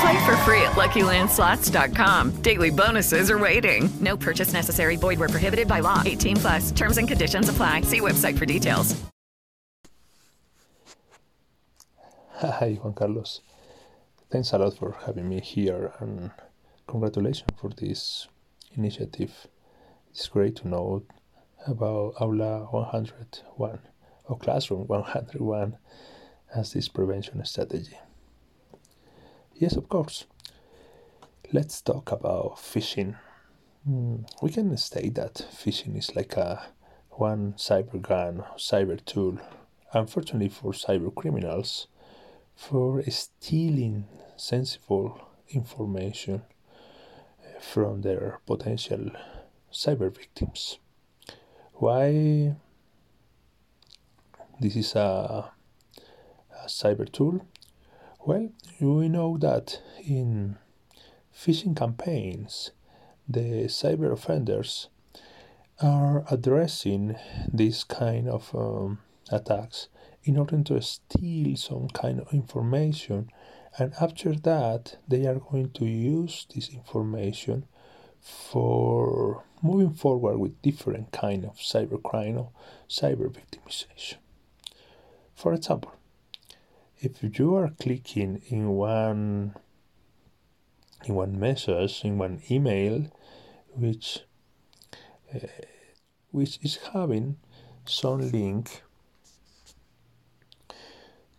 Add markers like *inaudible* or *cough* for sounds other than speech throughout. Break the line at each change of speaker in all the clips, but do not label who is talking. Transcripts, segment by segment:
Play for free at LuckyLandSlots.com. Daily bonuses are waiting. No purchase necessary. Void where prohibited by law. 18 plus. Terms and conditions apply. See website for details. *laughs*
Hi, Juan Carlos. Thanks a lot for having me here and congratulations for this initiative. It's great to know about Aula 101 or Classroom 101 as this prevention strategy. Yes, of course. Let's talk about phishing. Mm, we can state that phishing is like a one cyber gun, cyber tool, unfortunately for cyber criminals, for stealing sensible information from their potential cyber victims. Why this is a, a cyber tool? Well, we know that in phishing campaigns, the cyber offenders are addressing this kind of um, attacks in order to steal some kind of information. And after that they are going to use this information for moving forward with different kind of cybercrime or cyber victimization. For example if you are clicking in one in one message in one email which uh, which is having some link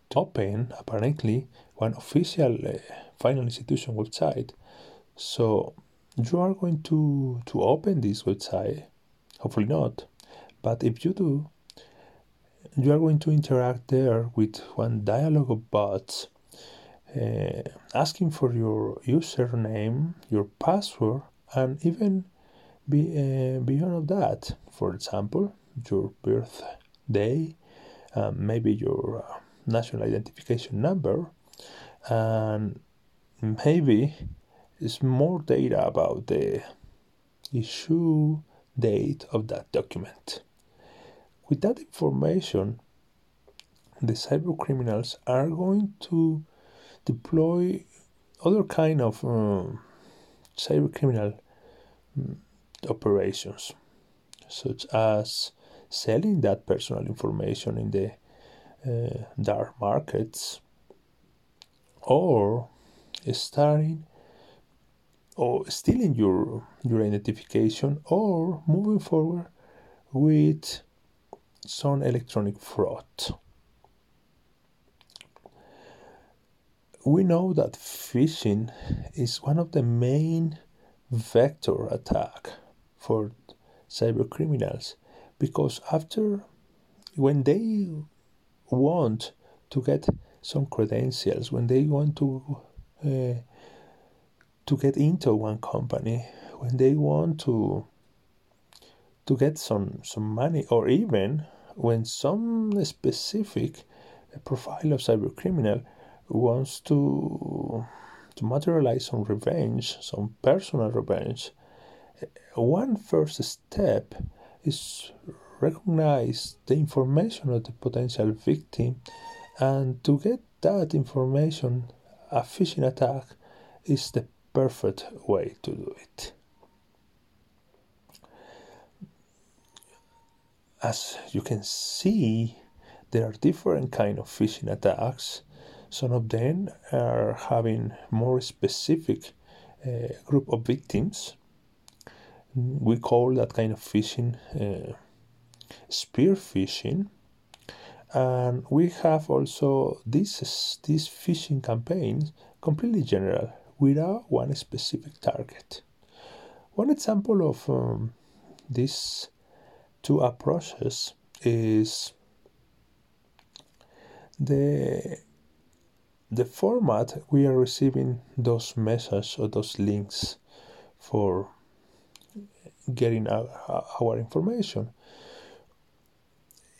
to open apparently one official uh, final institution website. So you are going to to open this website. Hopefully not. But if you do you are going to interact there with one dialogue of bots uh, asking for your username, your password, and even be, uh, beyond that. For example, your birthday, um, maybe your uh, national identification number, and maybe it's more data about the issue date of that document. With that information, the cyber criminals are going to deploy other kind of um, cyber criminal um, operations, such as selling that personal information in the uh, dark markets, or starting or stealing your your identification, or moving forward with some electronic fraud. We know that phishing is one of the main vector attack for cyber criminals because after when they want to get some credentials when they want to uh, to get into one company when they want to to get some some money or even when some specific uh, profile of cyber criminal wants to to materialize some revenge some personal revenge uh, one first step is recognize the information of the potential victim and to get that information a phishing attack is the perfect way to do it as you can see, there are different kind of phishing attacks. Some of them are having more specific uh, group of victims. We call that kind of phishing uh, spear phishing, and we have also this this phishing campaigns completely general without one specific target. One example of um, two approaches is the the format we are receiving those messages or those links for getting our, our information.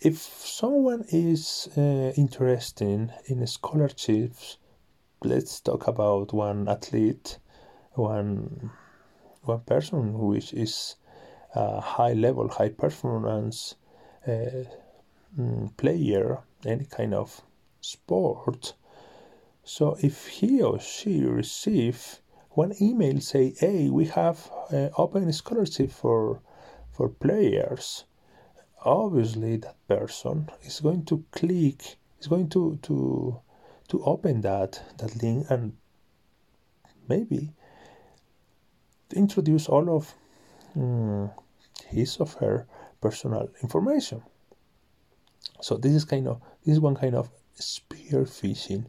If someone is uh, interested in scholarships, let's talk about one athlete, one one person which is high level, high performance uh, mm, player, any kind of sport. So if he or she receive one email say, "Hey, we have uh, open scholarship for for players," obviously that person is going to click, is going to to to open that that link and maybe introduce all of mm, his or her personal information. So this is kind of this is one kind of spear phishing.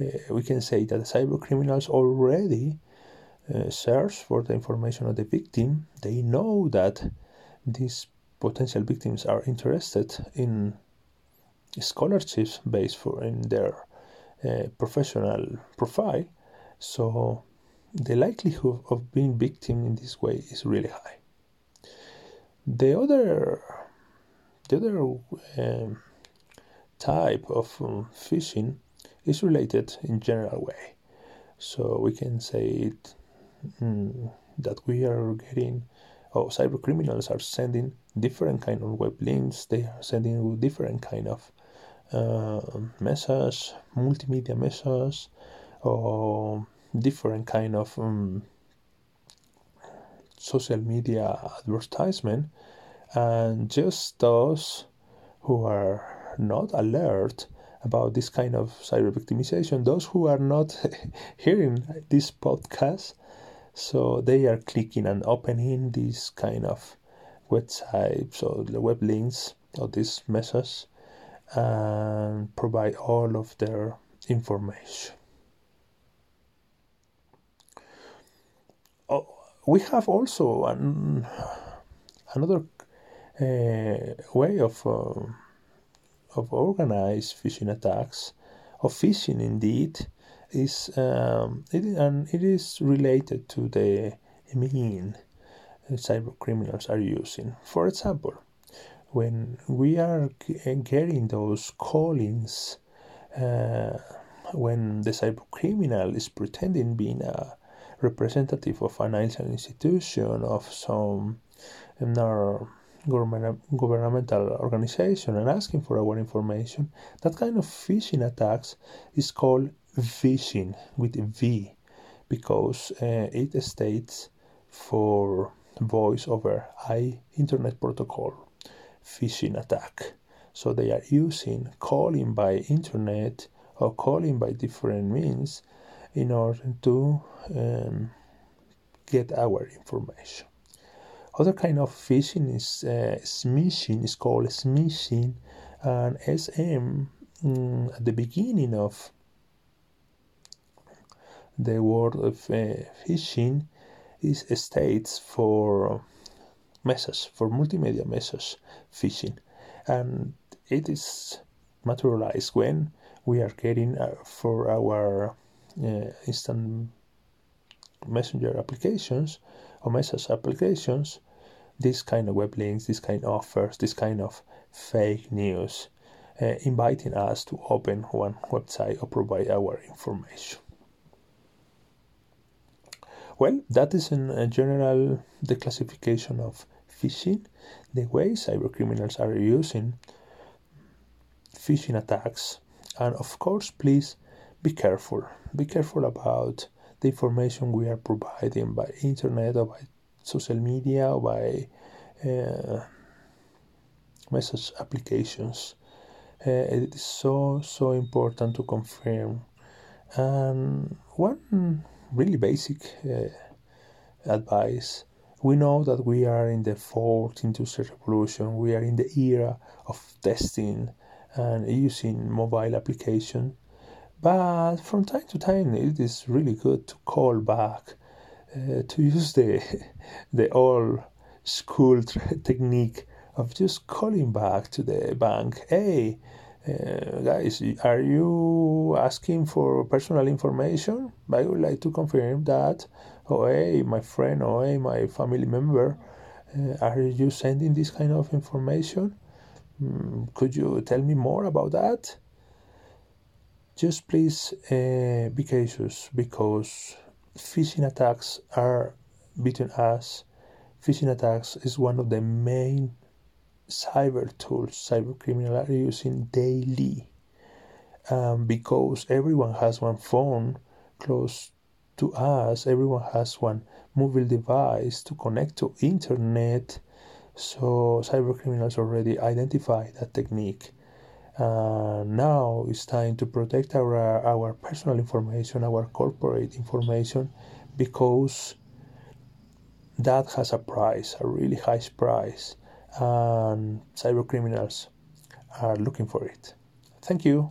Uh, we can say that cyber criminals already uh, search for the information of the victim. They know that these potential victims are interested in scholarships based for in their uh, professional profile. So the likelihood of being victim in this way is really high. The other, the other um, type of um, phishing is related in general way. So we can say it, mm, that we are getting, or oh, cyber criminals are sending different kind of web links. They are sending different kind of uh, message, multimedia message, or different kind of um, social media advertisement and just those who are not alert about this kind of cyber victimization those who are not *laughs* hearing this podcast so they are clicking and opening this kind of websites or the web links or this message and provide all of their information we have also an, another uh, way of uh, of organized phishing attacks, of phishing indeed, is um, it, and it is related to the mean cyber criminals are using. For example, when we are getting those callings, uh, when the cyber criminal is pretending being a representative of financial institution of some government, governmental organization and asking for our information, that kind of phishing attacks is called phishing with a V because uh, it states for voice over IP internet protocol phishing attack. So they are using calling by internet or calling by different means in order to um, get our information. Other kind of phishing is uh, smishing, is called smishing, and SM mm, at the beginning of the word of uh, phishing is states for message, for multimedia message phishing, and it is materialized when we are getting uh, for our uh, instant messenger applications or message applications this kind of web links this kind of offers this kind of fake news uh, inviting us to open one website or provide our information. Well that is in a general the classification of phishing the way cyber criminals are using phishing attacks. And of course please be careful. Be careful about the information we are providing by internet or by social media or by uh, message applications. Uh, it is so so important to confirm. And one really basic uh, advice We know that we are in the fourth industrial revolution. We are in the era of testing and using mobile application. But from time to time, it is really good to call back uh, to *laughs* use the the old school *laughs* technique of just calling back to the bank. Hey, uh, guys, are you asking for personal information? I would like to confirm that. Oh, hey, my friend, or oh, hey, my family member, uh, are you sending this kind of information? Mm, could you tell me more about that? Just please uh, be cautious because phishing attacks are between us. Phishing attacks is one of the main cyber tools cyber criminals are using daily. Um, because everyone has one phone close to us, everyone has one mobile device to connect to internet. So cyber criminals already identify that technique. Uh, now it's time to protect our our personal information, our corporate information, because that has a price, a really high price and cyber criminals are looking for it. Thank you.